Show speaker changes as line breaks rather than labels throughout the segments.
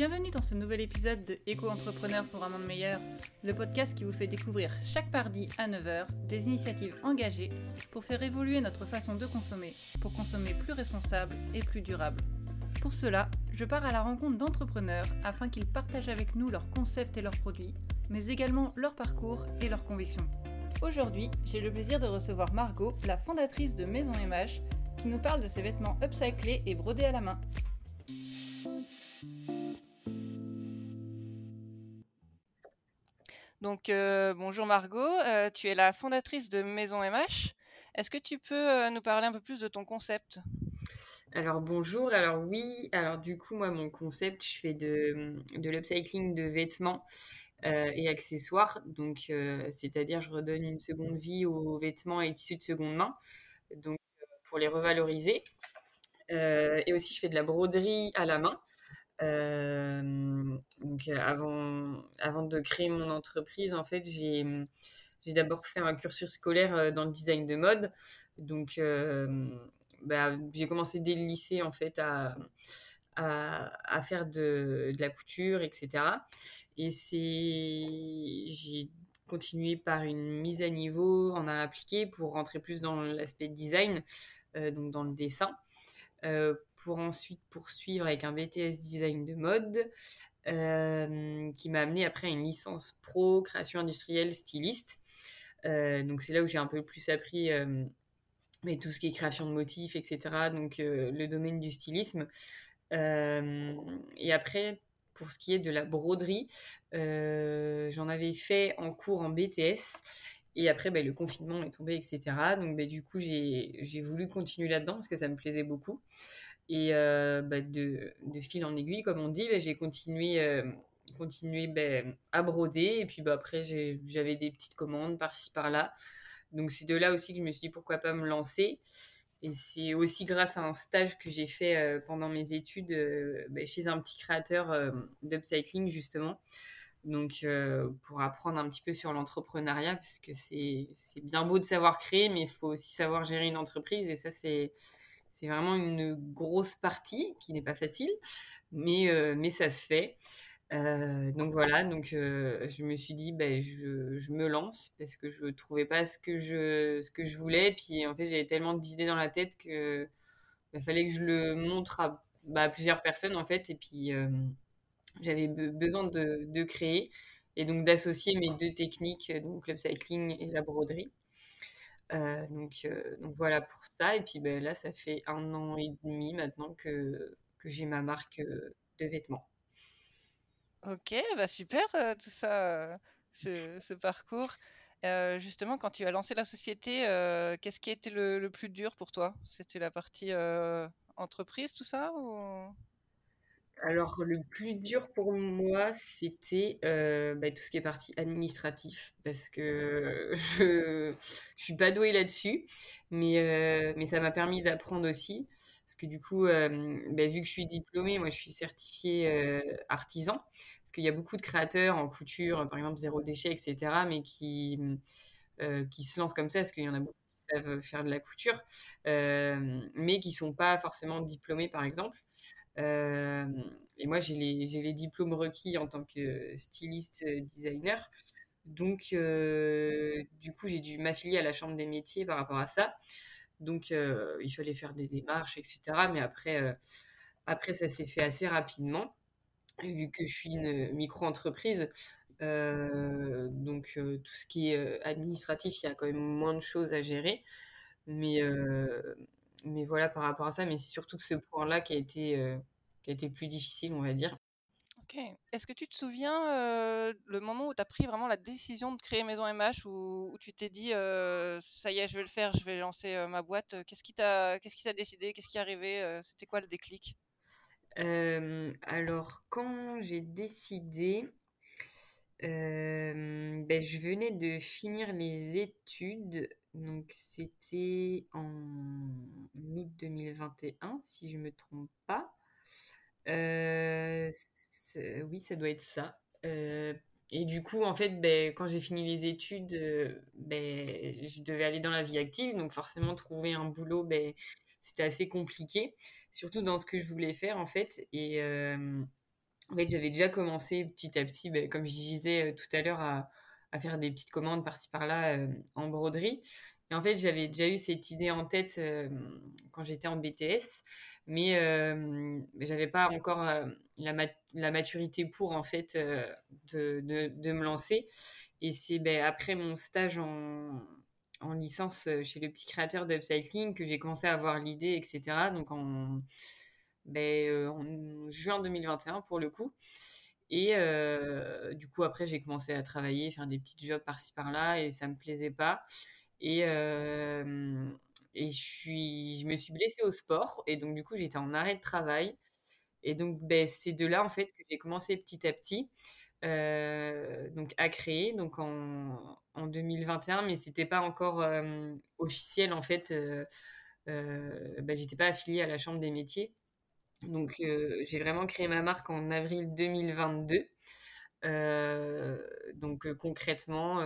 Bienvenue dans ce nouvel épisode de Éco-entrepreneur pour un monde meilleur, le podcast qui vous fait découvrir chaque mardi à 9h des initiatives engagées pour faire évoluer notre façon de consommer, pour consommer plus responsable et plus durable. Pour cela, je pars à la rencontre d'entrepreneurs afin qu'ils partagent avec nous leurs concepts et leurs produits, mais également leur parcours et leurs convictions. Aujourd'hui, j'ai le plaisir de recevoir Margot, la fondatrice de Maison MH, qui nous parle de ses vêtements upcyclés et brodés à la main. Donc, euh, bonjour Margot, euh, tu es la fondatrice de Maison MH. Est-ce que tu peux euh, nous parler un peu plus de ton concept?
Alors bonjour, alors oui, alors du coup moi mon concept, je fais de, de l'upcycling de vêtements et accessoires, donc c'est-à-dire je redonne une seconde vie aux vêtements et tissus de seconde main, donc pour les revaloriser. et aussi je fais de la broderie à la main, donc avant, avant de créer mon entreprise, en fait, j'ai, d'abord fait un cursus scolaire euh, dans le design de mode. Donc, euh, bah, j'ai commencé dès le lycée, en fait, à, faire de, la couture, etc. Et c'est, j'ai continué par une mise à niveau en a appliqué pour rentrer plus dans l'aspect design, euh, donc dans le dessin. Euh, pour ensuite poursuivre avec un BTS design de mode euh, qui m'a amené après à une licence pro création industrielle styliste. Euh, donc c'est là où j'ai un peu plus appris mais tout ce qui est création de motifs, etc. Donc le domaine du stylisme. et après, pour ce qui est de la broderie, j'en avais fait en cours en BTS. Et après, bah, le confinement est tombé, etc. Donc, bah, du coup, j'ai voulu continuer là-dedans parce que ça me plaisait beaucoup. Et euh, bah, de, de, fil en aiguille, comme on dit, bah, j'ai continué, euh, continué bah, à broder. Et puis après, j'avais des petites commandes par-ci, par-là. Donc c'est de là aussi que je me suis dit pourquoi pas me lancer. Et c'est aussi grâce à un stage que j'ai fait euh, pendant mes études bah, chez un petit créateur euh, d'upcycling, justement. Donc, pour apprendre un petit peu sur l'entrepreneuriat, parce que c'est bien beau de savoir créer, mais il faut aussi savoir gérer une entreprise. Et ça, c'est vraiment une grosse partie qui n'est pas facile, mais, euh, mais ça se fait. Euh, donc voilà, donc euh, je me suis dit, ben, je, je, me lance parce que je ne trouvais pas ce que je, ce que je voulais. Puis en fait, j'avais tellement d'idées dans la tête que bah, fallait que je le montre à, bah, plusieurs personnes en fait. Et puis j'avais besoin de, créer et donc d'associer mes deux techniques, donc l'upcycling et la broderie. Euh, donc, euh, donc voilà pour ça. Et puis ben, là, ça fait un an et demi maintenant que, que j'ai ma marque euh, de vêtements.
Ok, bah super tout ça, ce, parcours. justement, quand tu as lancé la société, qu'est-ce qui a été le, plus dur pour toi? C'était la partie entreprise, tout ça.
Alors, le plus dur pour moi, c'était euh, bah, tout ce qui est partie administratif, parce que je, je suis pas douée là-dessus, mais, euh, mais ça m'a permis d'apprendre aussi, parce que du coup, euh, bah, vu que je suis diplômée, moi je suis certifiée artisan, parce qu'il y a beaucoup de créateurs en couture, par exemple zéro déchet, etc., mais qui, qui se lancent comme ça, parce qu'il y en a beaucoup qui savent faire de la couture, mais qui sont pas forcément diplômés, par exemple. Euh, et moi, j'ai les, diplômes requis en tant que styliste euh, designer. Donc, euh, du coup, j'ai dû m'affilier à la Chambre des métiers par rapport à ça. Donc, il fallait faire des démarches, etc. Mais après, après ça s'est fait assez rapidement, vu que je suis une micro-entreprise. donc, tout ce qui est administratif, il y a quand même moins de choses à gérer. Mais, mais voilà par rapport à ça. Mais c'est surtout ce point-là qui a été euh, qui a été plus difficile, on va dire.
Ok. Est-ce que tu te souviens euh, le moment où tu as pris vraiment la décision de créer Maison MH, où, où tu t'es dit euh, ça y est, je vais le faire, je vais lancer ma boîte. Qu'est-ce qui t'a qu'est-ce qui t'a décidé Qu'est-ce qui est arrivé C'était quoi le déclic?
Alors quand j'ai décidé, ben, je venais de finir les études donc c'était en août 2021, si je me trompe pas. Euh, oui, ça doit être ça. Euh, et du coup, en fait, ben, quand j'ai fini les études, euh, ben, je devais aller dans la vie active. Donc forcément, trouver un boulot, ben, c'était assez compliqué. Surtout dans ce que je voulais faire, en fait. Et en fait, j'avais déjà commencé petit à petit, ben, comme je disais tout à l'heure, à, à, faire des petites commandes par-ci par-là en broderie. Et en fait, j'avais déjà eu cette idée en tête quand j'étais en BTS, mais euh, j'avais pas encore la, la, maturité pour en fait de, me lancer. Et c'est ben, après mon stage en, en, licence chez le petit créateur d'Upcycling que j'ai commencé à avoir l'idée, etc. Donc en, ben, en juin 2021 pour le coup. Et du coup, après, j'ai commencé à travailler, faire des petits jobs par-ci par-là, et ça me plaisait pas. Et, et je, suis, je me suis blessée au sport. Et donc, du coup, j'étais en arrêt de travail. Et donc, ben, c'est de là, en fait, que j'ai commencé petit à petit donc, à créer donc en, en 2021. Mais c'était pas encore officiel, en fait. Ben, j'étais pas affiliée à la Chambre des métiers. Donc, j'ai vraiment créé ma marque en avril 2022. donc, concrètement,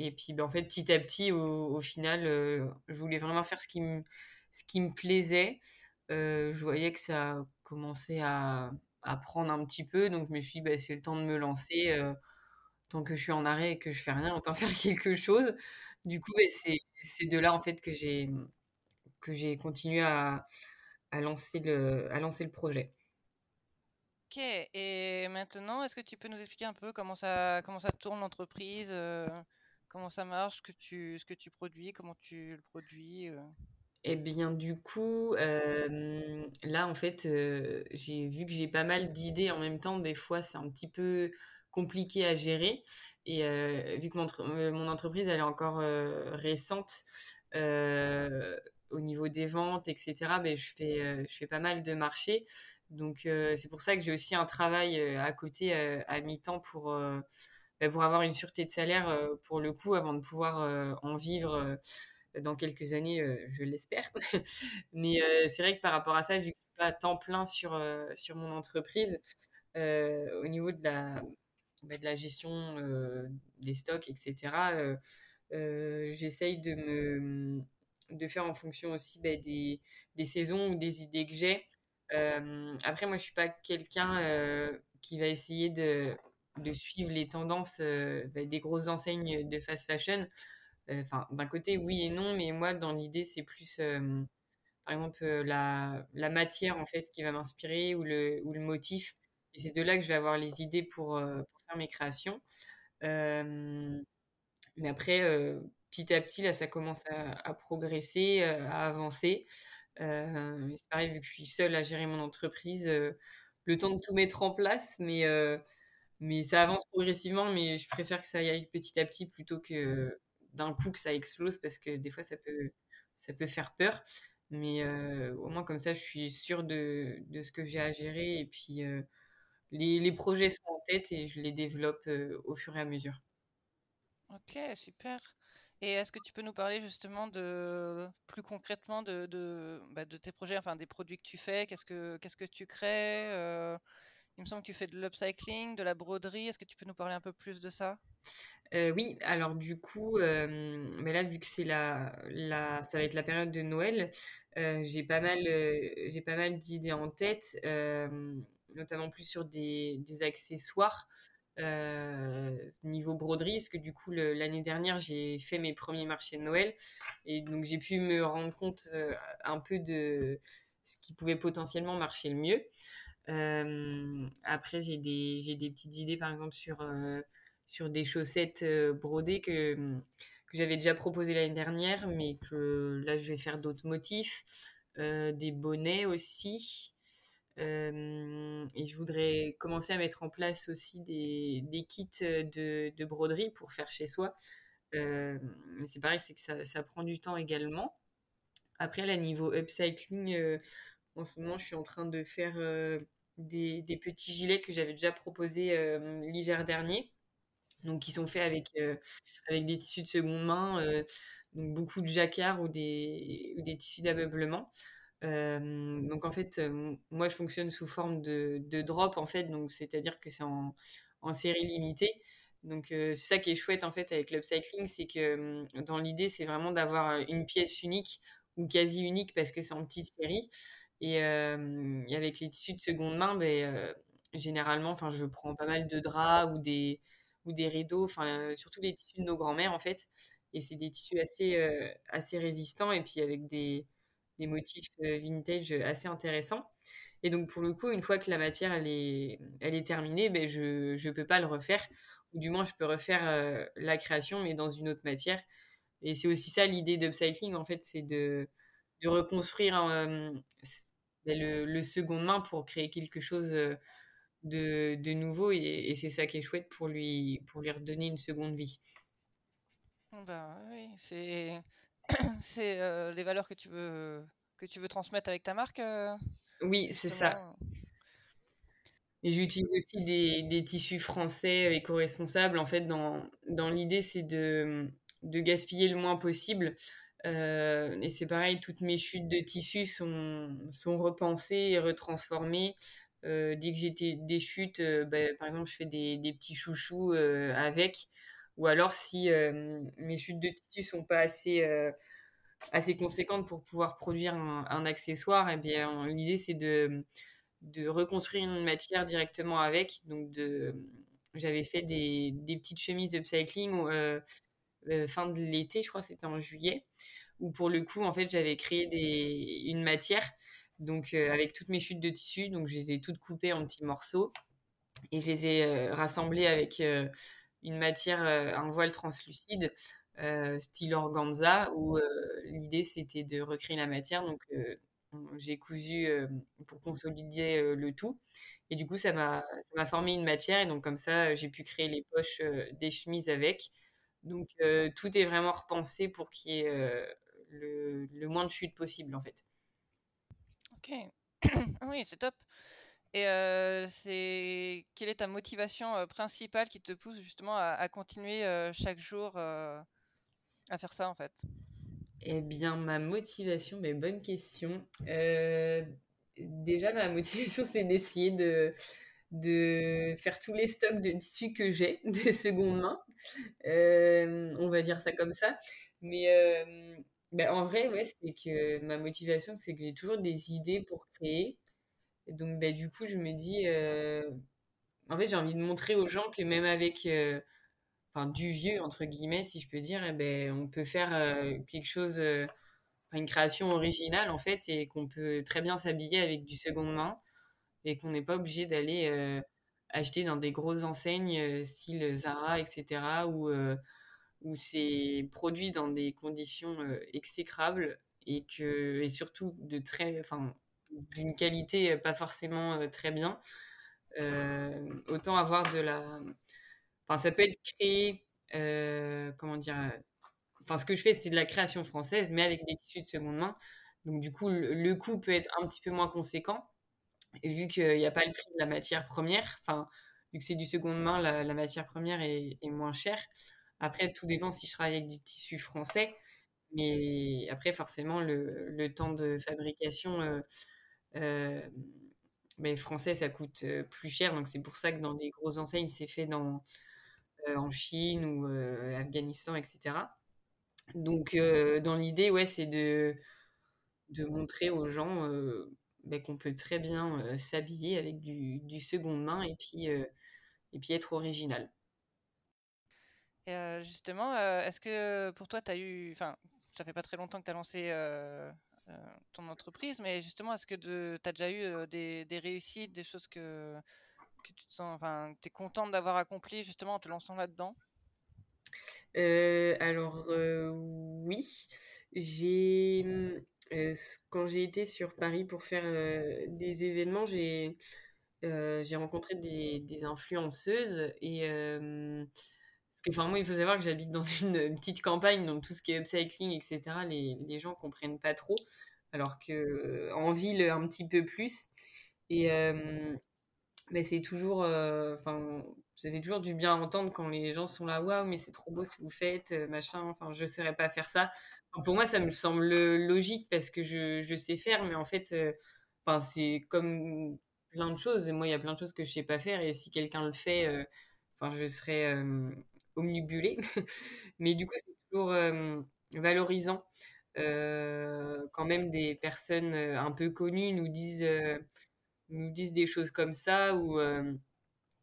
et puis, ben, en fait, petit à petit, au, final, euh, je voulais vraiment faire ce qui me, plaisait. Euh, je voyais que ça commençait à, à, prendre un petit peu, donc je me suis dit, ben, c'est le temps de me lancer. Euh, tant que je suis en arrêt et que je fais rien, autant faire quelque chose. Du coup, ben, c'est de là, en fait, que j'ai continué à, à, lancer le, à lancer le projet.
Ok, et maintenant, est-ce que tu peux nous expliquer un peu comment ça, comment ça tourne l'entreprise Comment ça marche, ce que tu, ce que tu produis, comment tu le produis euh?
Eh bien, du coup, là, en fait, j'ai vu que j'ai pas mal d'idées en même temps. Des fois, c'est un petit peu compliqué à gérer. Et vu que mon, entreprise, elle est encore récente au niveau des ventes, etc., ben, je, fais, je fais pas mal de marchés. Donc, c'est pour ça que j'ai aussi un travail à côté, à mi-temps, pour bah, pour avoir une sûreté de salaire euh, pour le coup avant de pouvoir euh, en vivre euh, dans quelques années, je l'espère. Mais c'est vrai que par rapport à ça, vu que je suis pas à temps plein sur, sur mon entreprise, au niveau de la, bah, de la gestion des stocks, etc., j'essaye de me de faire en fonction aussi bah, des, des, saisons ou des idées que j'ai. après, moi, je suis pas quelqu'un qui va essayer de de suivre les tendances euh, bah, des grosses enseignes de fast fashion. Euh, enfin, d'un côté, oui et non, mais moi, dans l'idée, c'est plus, euh, par exemple, la, la, matière, en fait, qui va m'inspirer ou le, ou le motif. Et c'est de là que je vais avoir les idées pour, pour faire mes créations. mais après, petit à petit, là, ça commence à, progresser, à avancer. c'est pareil, vu que je suis seule à gérer mon entreprise, le temps de tout mettre en place, mais mais ça avance progressivement, mais je préfère que ça aille petit à petit plutôt que d'un coup que ça explose parce que des fois ça peut, ça peut faire peur. Mais au moins comme ça, je suis sûre de, ce que j'ai à gérer et puis les, projets sont en tête et je les développe au fur et à mesure.
Ok, super. Et est-ce que tu peux nous parler justement de plus concrètement de, de, bah, de tes projets, enfin des produits que tu fais, qu'est-ce que qu'est-ce que tu crées il me semble que tu fais de l'upcycling, de la broderie. Est-ce que tu peux nous parler un peu plus de ça?
Euh, oui, alors du coup, euh, mais là vu que c'est la, la, ça va être la période de Noël, euh, j'ai pas mal, j'ai pas mal d'idées en tête, notamment plus sur des, des accessoires niveau broderie, parce que du coup l'année dernière j'ai fait mes premiers marchés de Noël et donc j'ai pu me rendre compte un peu de ce qui pouvait potentiellement marcher le mieux. Euh, après, j'ai des, des petites idées, par exemple, sur, euh, sur des chaussettes euh, brodées que, que j'avais déjà proposées l'année dernière, mais que là, je vais faire d'autres motifs. des bonnets aussi. Et je voudrais commencer à mettre en place aussi des, kits de, de, broderie pour faire chez soi. c'est pareil, c'est que ça, prend du temps également. Après, à niveau upcycling, en ce moment, je suis en train de faire des, petits gilets que j'avais déjà proposés l'hiver dernier. Donc, qui sont faits avec, des tissus de seconde main, donc beaucoup de jacquard ou des tissus d'ameublement. Donc en fait, moi je fonctionne sous forme de, drop en fait, donc c'est-à-dire que c'est en, en, série limitée. Donc c'est ça qui est chouette en fait avec l'upcycling, c'est que dans l'idée c'est vraiment d'avoir une pièce unique ou quasi unique parce que c'est en petite série. Et, avec les tissus de seconde main, ben, généralement, enfin, je prends pas mal de draps ou des, ou des rideaux, enfin, surtout les tissus de nos grands-mères, en fait. Et c'est des tissus assez, assez résistants et puis avec des, des motifs vintage assez intéressants. Et donc, pour le coup, une fois que la matière, elle est, elle est terminée, ben, je ne peux pas le refaire. Ou du moins, je peux refaire la création, mais dans une autre matière. Et c'est aussi ça l'idée d'upcycling, en fait, c'est de, de, reconstruire ben, le, second main pour créer quelque chose de, de nouveau. Et, c'est ça qui est chouette pour lui, pour lui redonner une seconde vie.
Ben, oui, c'est c'est les valeurs que tu veux que tu veux transmettre avec ta marque.
Oui, c'est ça. Et j'utilise aussi des, des, tissus français éco-responsables. En fait, dans, dans l'idée, c'est de, de, gaspiller le moins possible. Euh, et c'est pareil, toutes mes chutes de tissus sont, sont repensées et retransformées. Euh, dès que j'ai des chutes, euh, bah, par exemple, je fais des, des petits chouchous avec. Ou alors, si mes chutes de tissus sont pas assez assez conséquente pour pouvoir produire un, accessoire, et eh bien l'idée c'est de, de reconstruire une matière directement avec. Donc de, j'avais fait des, des petites chemises upcycling euh, fin de l'été, je crois c'était en juillet, où pour le coup en fait j'avais créé des, une matière donc avec toutes mes chutes de tissu, donc je les ai toutes coupées en petits morceaux et je les ai rassemblées avec une matière, un voile translucide style organza, où l'idée c'était de recréer la matière. Donc j'ai cousu pour consolider le tout. Et du coup, ça m'a formé une matière. Et donc, comme ça, j'ai pu créer les poches des chemises avec. Donc, tout est vraiment repensé pour qu'il y ait le, le, moins de chute possible, en fait.
Ok. oui, c'est top. Et c'est quelle est ta motivation principale qui te pousse justement à, continuer chaque jour à faire ça en fait?
Eh bien, ma motivation, mais bonne question. Déjà, ma motivation, c'est d'essayer de, faire tous les stocks de tissus que j'ai de seconde main. On va dire ça comme ça. Mais ben, en vrai, ouais, c'est que ma motivation, c'est que j'ai toujours des idées pour créer. Donc, ben, du coup, je me dis, en fait, j'ai envie de montrer aux gens que même avec enfin du vieux entre guillemets si je peux dire eh ben on peut faire euh, quelque chose euh, une création originale en fait et qu'on peut très bien s'habiller avec du seconde main et qu'on n'est pas obligé d'aller euh, acheter dans des grosses enseignes style Zara etc où où c'est produit dans des conditions exécrables et que et surtout de très d'une qualité pas forcément très bien autant avoir de la ça peut être créé, euh, comment dire, euh, enfin, ce que je fais, c'est de la création française, mais avec des tissus de seconde main. Donc, du coup, le, coût peut être un petit peu moins conséquent, vu qu'il n'y a pas le prix de la matière première. Enfin, vu que c'est du seconde main, la, matière première est, moins chère. Après, tout dépend si je travaille avec du tissu français. Mais après, forcément, le, temps de fabrication euh, mais français, ça coûte plus cher. Donc, c'est pour ça que dans des grosses enseignes, c'est fait dans, euh, en Chine ou euh, Afghanistan, etc. Donc, euh, dans l'idée, ouais, c'est de, de montrer aux gens bah, qu'on peut très bien s'habiller avec du, du seconde main et puis, et puis être original.
Et justement, est-ce que pour toi, tu as eu. Enfin, ça fait pas très longtemps que tu as lancé ton entreprise, mais justement, est-ce que tu as déjà eu des, des, réussites, des choses que, tu es contente d'avoir accompli justement en te lançant là-dedans?
Euh, Alors euh, oui, j'ai euh, quand j'ai été sur Paris pour faire des événements, j'ai j'ai rencontré des, des, influenceuses et parce que enfin moi il faut savoir que j'habite dans une, petite campagne donc tout ce qui est upcycling etc les, les gens comprennent pas trop alors que en ville un petit peu plus et mais c'est toujours, euh, enfin, vous avez toujours du bien à entendre quand les gens sont là, waouh, mais c'est trop beau ce que vous faites, euh, machin, enfin, je ne saurais pas faire ça. pour moi, ça me semble logique parce que je, je sais faire, mais en fait, euh, c'est comme plein de choses. Moi, il y a plein de choses que je sais pas faire et si quelqu'un le fait, enfin, je serais omnibulée. mais du coup, c'est toujours valorisant. quand même des personnes un peu connues nous disent nous disent des choses comme ça ou,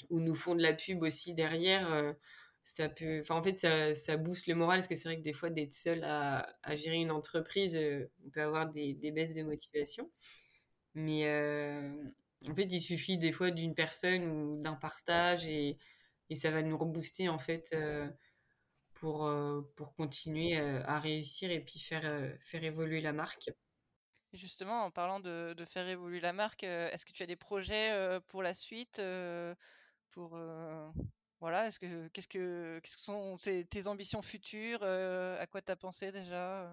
ou nous font de la pub aussi derrière, ça peut, enfin en fait ça, ça booste le moral parce que c'est vrai que des fois d'être seul à, à, gérer une entreprise, on peut avoir des, des, baisses de motivation. Mais en fait il suffit des fois d'une personne ou d'un partage et, et, ça va nous rebooster en fait pour, pour continuer à réussir et puis faire, faire évoluer la marque.
Justement, en parlant de, de faire évoluer la marque, est-ce que tu as des projets pour la suite pour voilà, est-ce que qu'est-ce que qu'est-ce que sont tes ambitions futures À quoi tu as pensé déjà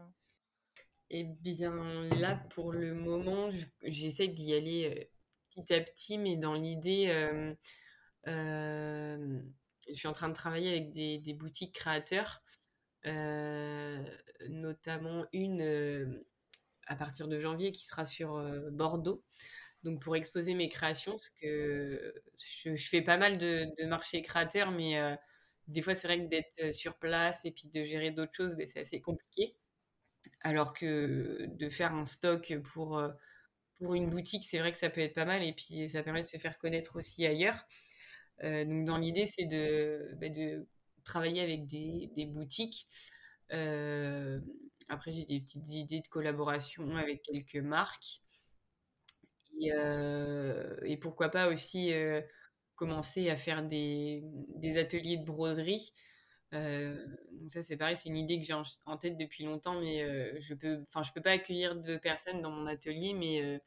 Eh bien, là, pour le moment, j'essaie d'y aller petit à petit, mais dans l'idée, je suis en train de travailler avec des, boutiques créateurs, notamment une à partir de janvier qui sera sur Bordeaux donc pour exposer mes créations, parce que je, fais pas mal de, marchés créateurs, mais euh, des fois c'est vrai que d'être euh, sur place et puis de gérer d'autres choses, ben, c'est assez compliqué. Alors que de faire un stock pour, euh, pour une boutique, c'est vrai que ça peut être pas mal et puis ça permet de se faire connaître aussi ailleurs. Donc dans l'idée, c'est de, de travailler avec des, boutiques. après, j'ai des petites idées de collaboration avec quelques marques. Euh, et, pourquoi pas aussi euh, commencer à faire des, ateliers de broderie. Euh, donc ça c'est pareil, c'est une idée que j'ai en, tête depuis longtemps, mais je peux, enfin je peux pas accueillir deux personnes dans mon atelier, mais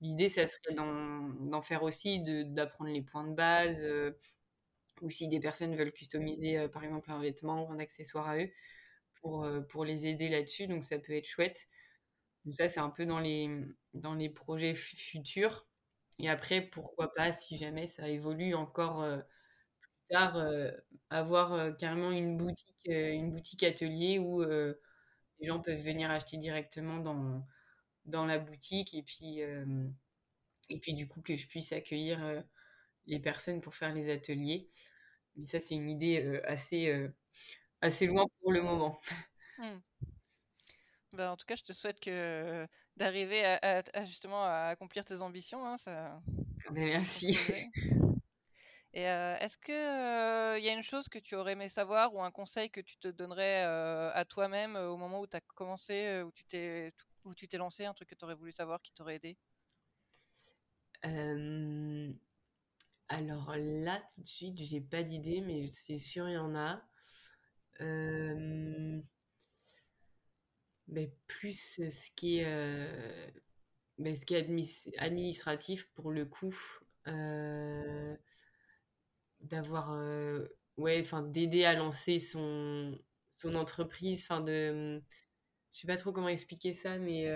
l'idée ça serait d'en faire aussi, d'apprendre les points de base, ou si des personnes veulent customiser par exemple un vêtement ou un accessoire à eux, pour, pour les aider là-dessus, donc ça peut être chouette. Donc ça, c'est un peu dans les, dans les projets futurs. Et après, pourquoi pas, si jamais ça évolue encore euh, plus tard, euh, avoir euh, carrément une boutique, une boutique atelier où les gens peuvent venir acheter directement dans, dans la boutique et puis, et puis du coup que je puisse accueillir les personnes pour faire les ateliers. Mais ça, c'est une idée assez, assez loin pour le moment. Mmh.
En tout cas, je te souhaite que d'arriver à, justement à accomplir tes ambitions. Hein, ça,
Merci.
Et euh, est-ce que il y a une chose que tu aurais aimé savoir ou un conseil que tu te donnerais à toi-même au moment où tu as commencé, où tu t'es où tu t'es lancé, un truc que tu aurais voulu savoir qui t'aurait aidé?
Alors là, tout de suite, j'ai pas d'idée, mais c'est sûr, il y en a. Mais plus ce qui est, ce qui est administratif pour le coup, d'avoir, ouais, enfin, d'aider à lancer son, son entreprise, enfin, de, je sais pas trop comment expliquer ça, mais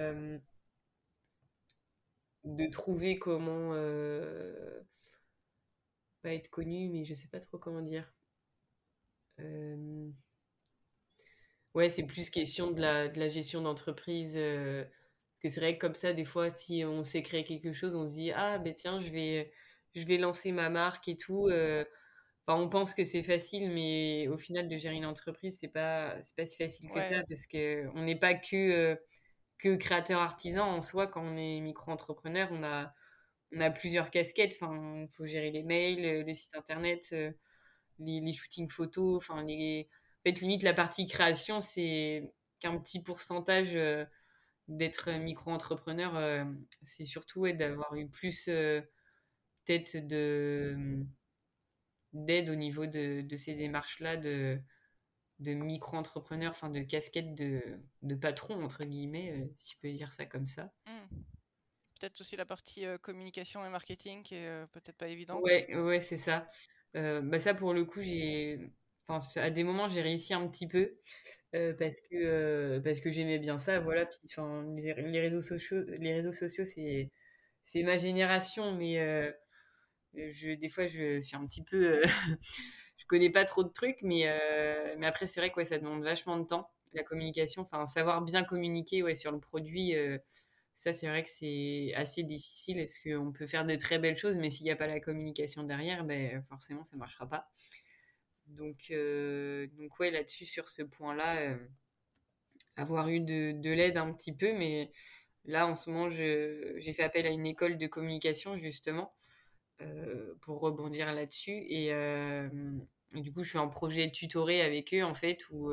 de trouver comment pas être connu, mais je sais pas trop comment dire. Ouais, c'est plus question de la, gestion d'entreprise. Euh, parce que c'est vrai que comme ça, des fois, si on sait créer quelque chose, on se dit Ah, ben tiens, je vais, je vais lancer ma marque et tout. Euh. Enfin, on pense que c'est facile, mais au final, de gérer une entreprise, c'est pas, c'est pas si facile que ça parce qu'on n'est pas que, euh, que créateur artisan en soi. Quand on est micro-entrepreneur, on a, on a plusieurs casquettes. Enfin, il faut gérer les mails, le site internet, les, les shootings photos, enfin, les en fait, limite, la partie création, c'est qu'un petit pourcentage euh, d'être micro-entrepreneur. Euh, c'est surtout d'avoir eu plus euh, peut-être de d'aide au niveau de, de ces démarches-là de, de micro-entrepreneur, enfin de casquette de, de patron, entre guillemets, si je peux dire ça comme ça. Mmh.
Peut-être aussi la partie communication et marketing qui est peut-être pas évidente.
Ouais, ouais c'est ça. bah ça, pour le coup, j'ai à des moments, j'ai réussi un petit peu euh, parce que, euh, parce que j'aimais bien ça. Voilà. Puis, les, les, réseaux sociaux, les réseaux sociaux c'est, c'est ma génération, mais euh, je, des fois, je suis un petit peu. je connais pas trop de trucs, mais, mais après, c'est vrai que ça demande vachement de temps, la communication. Enfin, savoir bien communiquer ouais, sur le produit. ça, c'est vrai que c'est assez difficile. Est-ce qu'on peut faire de très belles choses, mais s'il n'y a pas la communication derrière, ben, forcément, ça ne marchera pas. Donc, euh, donc ouais, là-dessus, sur ce point-là, euh, avoir eu de, de l'aide un petit peu, mais là, en ce moment, j'ai fait appel à une école de communication, justement, pour rebondir là-dessus. Et, du coup, je suis en projet tutoré avec eux, en fait, où,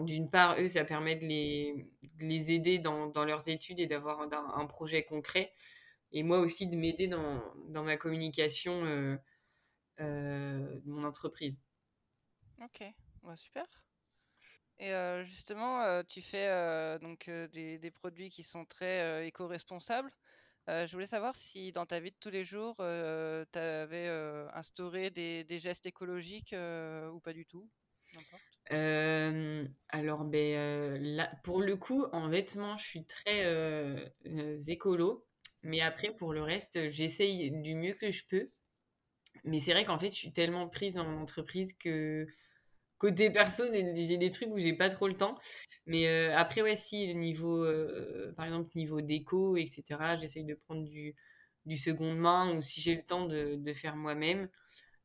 d'une part, eux, ça permet de les, les aider dans, dans, leurs études et d'avoir un, projet concret. Et moi aussi, de m'aider dans, dans, ma communication de mon entreprise.
Ok, super. Et justement, tu fais donc des, des, produits qui sont très éco-responsables. Je voulais savoir si dans ta vie de tous les jours, tu avais instauré des, gestes écologiques ou pas du tout.
alors, ben, pour le coup, en vêtements, je suis très écolo. Mais après, pour le reste, j'essaye du mieux que je peux. Mais c'est vrai qu'en fait, je suis tellement prise dans mon entreprise que côté perso, j'ai des trucs où j'ai pas trop le temps. Mais euh, après, ouais, si, niveau, euh, par exemple, niveau déco, etc., j'essaye de prendre du, du seconde main ou si j'ai le temps de, faire moi-même.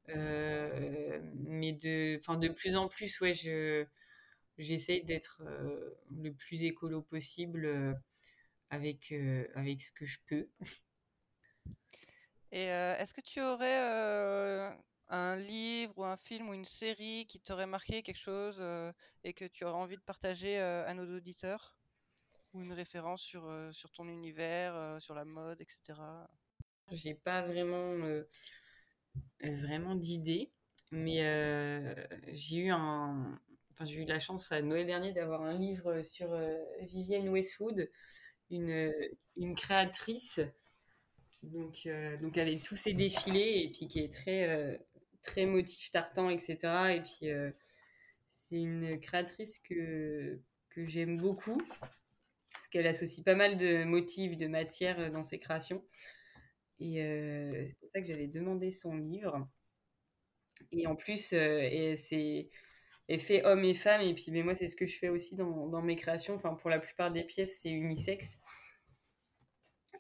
Euh, mais de, de plus en plus, ouais, je, j'essaye d'être le plus écolo possible avec, avec ce que je peux.
Et est-ce que tu aurais un livre ou un film ou une série qui t'aurait marqué quelque chose euh, et que tu aurais envie de partager euh, à nos auditeurs? Ou une référence sur, euh, ton univers, sur la mode, etc.
J'ai pas vraiment, d'idée, mais j'ai eu la chance à Noël dernier d'avoir un livre sur Vivienne Westwood, une, créatrice donc, donc avec tous ces défilés et puis qui est très très motif tartan, etc. Et puis, euh, c'est une créatrice que, j'aime beaucoup, parce qu'elle associe pas mal de motifs, de matières euh, dans ses créations. Et euh, c'est pour ça que j'avais demandé son livre. Et en plus, et c'est fait homme et femme. Et puis, mais moi, c'est ce que je fais aussi dans, mes créations. Enfin, pour la plupart des pièces, c'est unisexe.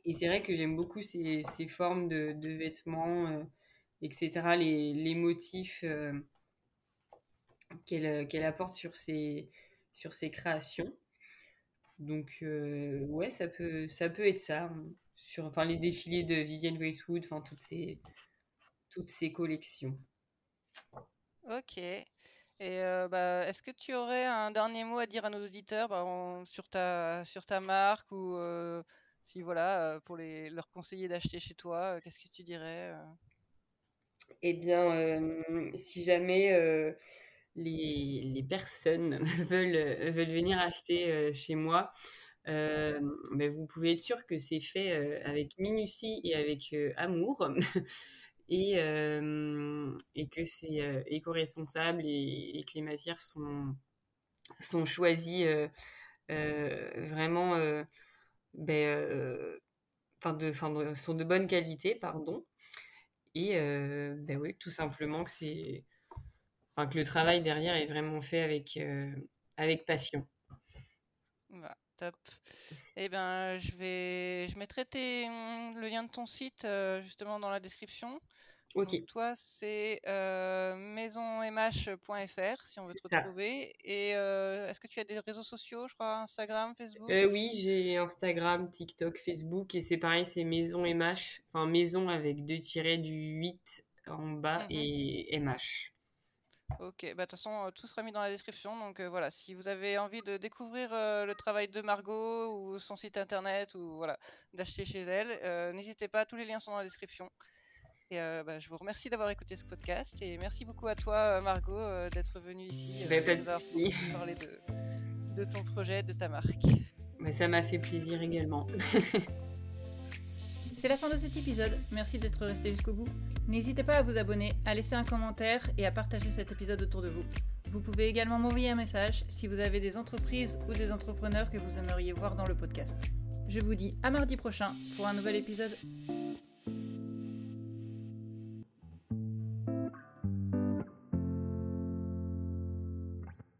Et c'est vrai que j'aime beaucoup ces, ces formes de vêtements etc., les, motifs euh, qu'elle qu'elle apporte sur ses, sur ses créations. Donc, euh, ouais, ça peut, ça peut être ça. Hein, sur enfin, les défilés de Vivienne Westwood, enfin, toutes ces, toutes ces collections.
Ok. Et euh, bah, est-ce que tu aurais un dernier mot à dire à nos auditeurs bah, sur, ta, sur ta marque ou si voilà, pour les, leur conseiller d'acheter chez toi, qu'est-ce que tu dirais
eh bien, euh, si jamais euh, les, personnes veulent, euh, venir acheter chez moi, ben vous pouvez être sûr que c'est fait avec minutie et avec amour. et, que c'est éco-responsable et, que les matières sont, sont choisies vraiment ben, de, sont de bonne qualité, pardon. Et euh, ben oui, tout simplement que c'est, enfin, que le travail derrière est vraiment fait avec, euh, avec passion.
Bah, top. Eh ben, je vais, je mettrai le lien de ton site euh, justement dans la description. Toi, c'est euh, maisonmh.fr si on veut te retrouver. Et euh, est-ce que tu as des réseaux sociaux, je crois, Instagram, Facebook?
Euh, Oui, j'ai Instagram, TikTok, Facebook. Et c'est pareil, c'est Maison MH. Enfin, maison avec deux tirets du 8 en bas mhm. et MH.
Ok, bah, de toute façon, tout sera mis dans la description. Donc voilà, si vous avez envie de découvrir le travail de Margot ou son site internet ou voilà, d'acheter chez elle, n'hésitez pas, tous les liens sont dans la description. Et euh, bah, je vous remercie d'avoir écouté ce podcast et merci beaucoup à toi, euh, Margot, euh, d'être venue ici
bah, pour
parler de, ton projet, de ta marque.
Mais ça m'a fait plaisir également.
C'est la fin de cet épisode. Merci d'être resté jusqu'au bout. N'hésitez pas à vous abonner, à laisser un commentaire et à partager cet épisode autour de vous. Vous pouvez également m'envoyer un message si vous avez des entreprises ou des entrepreneurs que vous aimeriez voir dans le podcast. Je vous dis à mardi prochain pour un nouvel épisode.